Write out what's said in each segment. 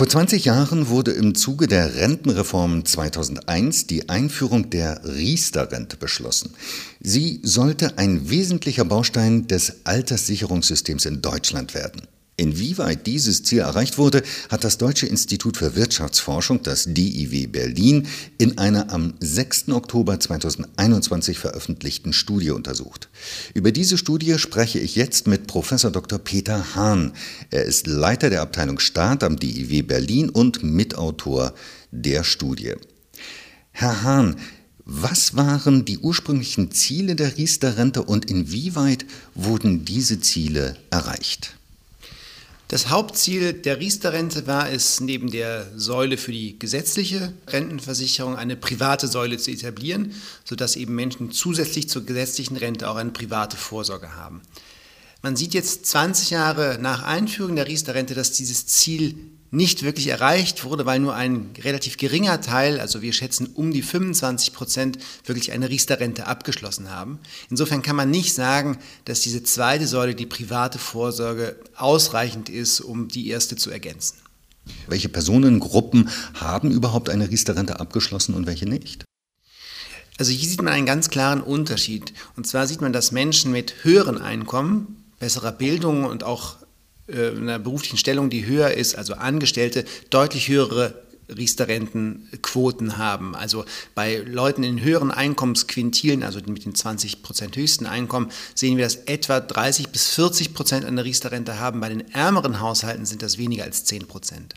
Vor 20 Jahren wurde im Zuge der Rentenreform 2001 die Einführung der Riester-Rente beschlossen. Sie sollte ein wesentlicher Baustein des Alterssicherungssystems in Deutschland werden. Inwieweit dieses Ziel erreicht wurde, hat das Deutsche Institut für Wirtschaftsforschung, das DIW Berlin, in einer am 6. Oktober 2021 veröffentlichten Studie untersucht. Über diese Studie spreche ich jetzt mit Professor Dr. Peter Hahn. Er ist Leiter der Abteilung Staat am DIW Berlin und Mitautor der Studie. Herr Hahn, was waren die ursprünglichen Ziele der Riester-Rente und inwieweit wurden diese Ziele erreicht? Das Hauptziel der Riester-Rente war es, neben der Säule für die gesetzliche Rentenversicherung eine private Säule zu etablieren, sodass eben Menschen zusätzlich zur gesetzlichen Rente auch eine private Vorsorge haben. Man sieht jetzt 20 Jahre nach Einführung der Riester-Rente, dass dieses Ziel nicht wirklich erreicht wurde, weil nur ein relativ geringer Teil, also wir schätzen um die 25 Prozent, wirklich eine Riester-Rente abgeschlossen haben. Insofern kann man nicht sagen, dass diese zweite Säule, die private Vorsorge, ausreichend ist, um die erste zu ergänzen. Welche Personengruppen haben überhaupt eine Riester-Rente abgeschlossen und welche nicht? Also hier sieht man einen ganz klaren Unterschied. Und zwar sieht man, dass Menschen mit höheren Einkommen, besserer Bildung und auch äh, einer beruflichen Stellung, die höher ist, also Angestellte, deutlich höhere Riester-Rentenquoten haben. Also bei Leuten in höheren Einkommensquintilen, also mit den 20 Prozent höchsten Einkommen, sehen wir, dass etwa 30 bis 40 Prozent eine Riester-Rente haben. Bei den ärmeren Haushalten sind das weniger als 10 Prozent.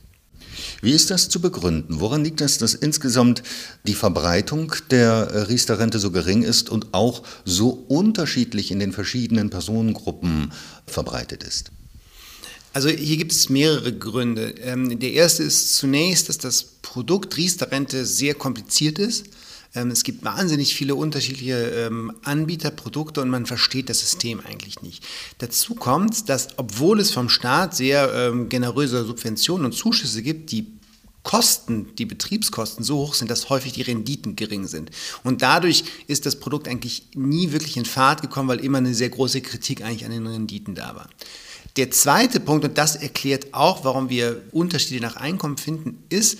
Wie ist das zu begründen? Woran liegt das, dass insgesamt die Verbreitung der Riester-Rente so gering ist und auch so unterschiedlich in den verschiedenen Personengruppen verbreitet ist? Also hier gibt es mehrere Gründe. Ähm, der erste ist zunächst, dass das Produkt Riester-Rente sehr kompliziert ist. Ähm, es gibt wahnsinnig viele unterschiedliche ähm, Anbieter, Produkte und man versteht das System eigentlich nicht. Dazu kommt, dass obwohl es vom Staat sehr generöse Subventionen und Zuschüsse gibt, die Kosten, die Betriebskosten so hoch sind, dass häufig die Renditen gering sind. Und dadurch ist das Produkt eigentlich nie wirklich in Fahrt gekommen, weil immer eine sehr große Kritik eigentlich an den Renditen da war. Der zweite Punkt, und das erklärt auch, warum wir Unterschiede nach Einkommen finden, ist,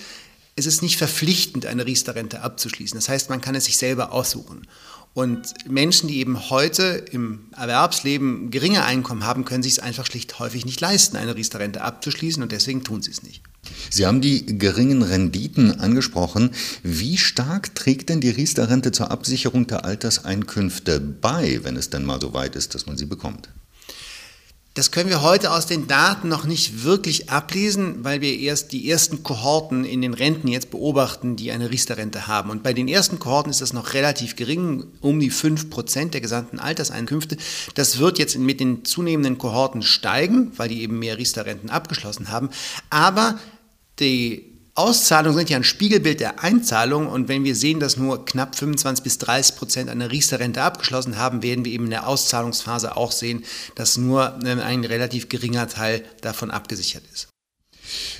es ist nicht verpflichtend, eine Riester-Rente abzuschließen. Das heißt, man kann es sich selber aussuchen. Und Menschen, die eben heute im Erwerbsleben geringe Einkommen haben, können sich es einfach schlicht häufig nicht leisten, eine Riester-Rente abzuschließen und deswegen tun sie es nicht. Sie haben die geringen Renditen angesprochen. Wie stark trägt denn die Riester-Rente zur Absicherung der Alterseinkünfte bei, wenn es denn mal so weit ist, dass man sie bekommt? Das können wir heute aus den Daten noch nicht wirklich ablesen, weil wir erst die ersten Kohorten in den Renten jetzt beobachten, die eine Riester-Rente haben. Und bei den ersten Kohorten ist das noch relativ gering, um die 5% der gesamten Alterseinkünfte. Das wird jetzt mit den zunehmenden Kohorten steigen, weil die eben mehr Riester-Renten abgeschlossen haben. Aber die Auszahlungen sind ja ein Spiegelbild der Einzahlung und wenn wir sehen, dass nur knapp 25 bis 30 Prozent einer Riester-Rente abgeschlossen haben, werden wir eben in der Auszahlungsphase auch sehen, dass nur ähm, ein relativ geringer Teil davon abgesichert ist.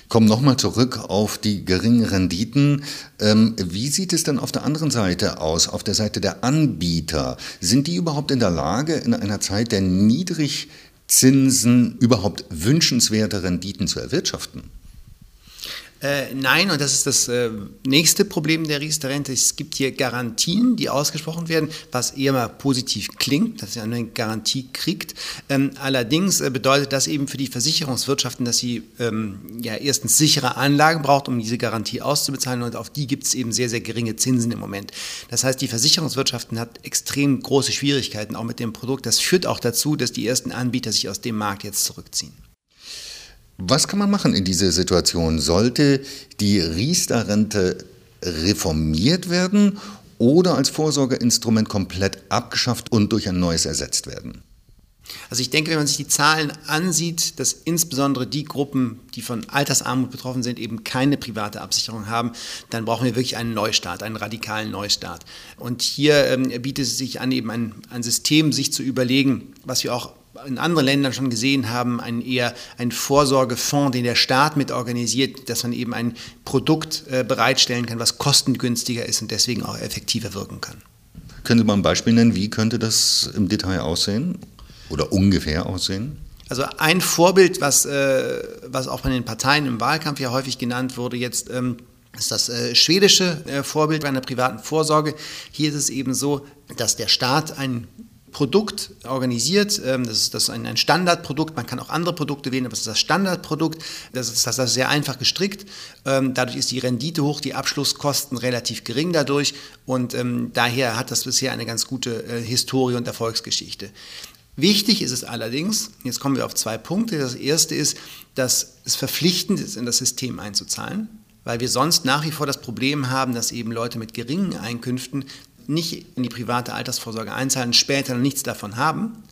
Kommen nochmal zurück auf die geringen Renditen. Ähm, wie sieht es denn auf der anderen Seite aus, auf der Seite der Anbieter? Sind die überhaupt in der Lage, in einer Zeit der Niedrigzinsen überhaupt wünschenswerte Renditen zu erwirtschaften? Äh, nein, und das ist das äh, nächste Problem der Riester-Rente. Es gibt hier Garantien, die ausgesprochen werden, was eher mal positiv klingt, dass man eine Garantie kriegt. Ähm, allerdings äh, bedeutet das eben für die Versicherungswirtschaften, dass sie ähm, ja erstens sichere Anlagen braucht, um diese Garantie auszubezahlen und auf die gibt es eben sehr, sehr geringe Zinsen im Moment. Das heißt, die Versicherungswirtschaften hat extrem große Schwierigkeiten auch mit dem Produkt. Das führt auch dazu, dass die ersten Anbieter sich aus dem Markt jetzt zurückziehen. Was kann man machen in dieser Situation? Sollte die Riester-Rente reformiert werden oder als Vorsorgeinstrument komplett abgeschafft und durch ein neues ersetzt werden? Also ich denke, wenn man sich die Zahlen ansieht, dass insbesondere die Gruppen, die von Altersarmut betroffen sind, eben keine private Absicherung haben, dann brauchen wir wirklich einen Neustart, einen radikalen Neustart. Und hier ähm, bietet es sich an, eben ein, ein System sich zu überlegen, was wir auch in anderen Ländern schon gesehen haben, ein eher ein Vorsorgefonds, den der Staat mit organisiert, dass man eben ein Produkt äh, bereitstellen kann, was kostengünstiger ist und deswegen auch effektiver wirken kann. Können Sie mal ein Beispiel nennen, wie könnte das im Detail aussehen oder ungefähr aussehen? Also ein Vorbild, was, äh, was auch von den Parteien im Wahlkampf ja häufig genannt wurde, jetzt ähm, ist das äh, schwedische äh, Vorbild bei einer privaten Vorsorge. Hier ist es eben so, dass der Staat ein Produkt organisiert. Ähm, das ist, das ist ein, Standardprodukt. Man kann auch andere Produkte wählen, aber es ist das Standardprodukt. Das ist, das ist sehr einfach gestrickt. Ähm, dadurch ist die Rendite hoch, die Abschlusskosten relativ gering dadurch. Und ähm, daher hat das bisher eine ganz gute äh, Historie und Erfolgsgeschichte. Wichtig ist es allerdings, jetzt kommen wir auf zwei Punkte. Das erste ist, dass es verpflichtend ist, in das System einzuzahlen weil wir sonst nach wie vor das Problem haben, dass eben Leute mit geringen Einkünften nicht in die private Altersvorsorge einzahlen, später nichts davon haben.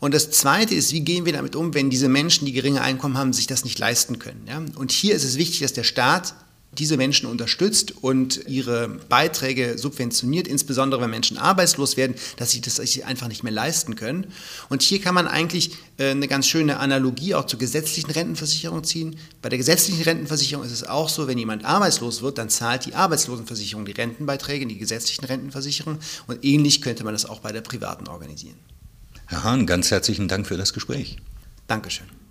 Und das Zweite ist, wie gehen wir damit um, wenn diese Menschen, die geringe Einkommen haben, sich das nicht leisten können. Ja? Und hier ist es wichtig, dass der Staat diese Menschen unterstützt und ihre Beiträge subventioniert, insbesondere wenn Menschen arbeitslos werden, dass sie das einfach nicht mehr leisten können. Und hier kann man eigentlich äh, eine ganz schöne Analogie auch zur gesetzlichen Rentenversicherung ziehen. Bei der gesetzlichen Rentenversicherung ist es auch so, wenn jemand arbeitslos wird, dann zahlt die Arbeitslosenversicherung die Rentenbeiträge in die gesetzlichen Rentenversicherungen und ähnlich könnte man das auch bei der privaten organisieren. Herr Hahn, ganz herzlichen Dank für das Gespräch. Dankeschön.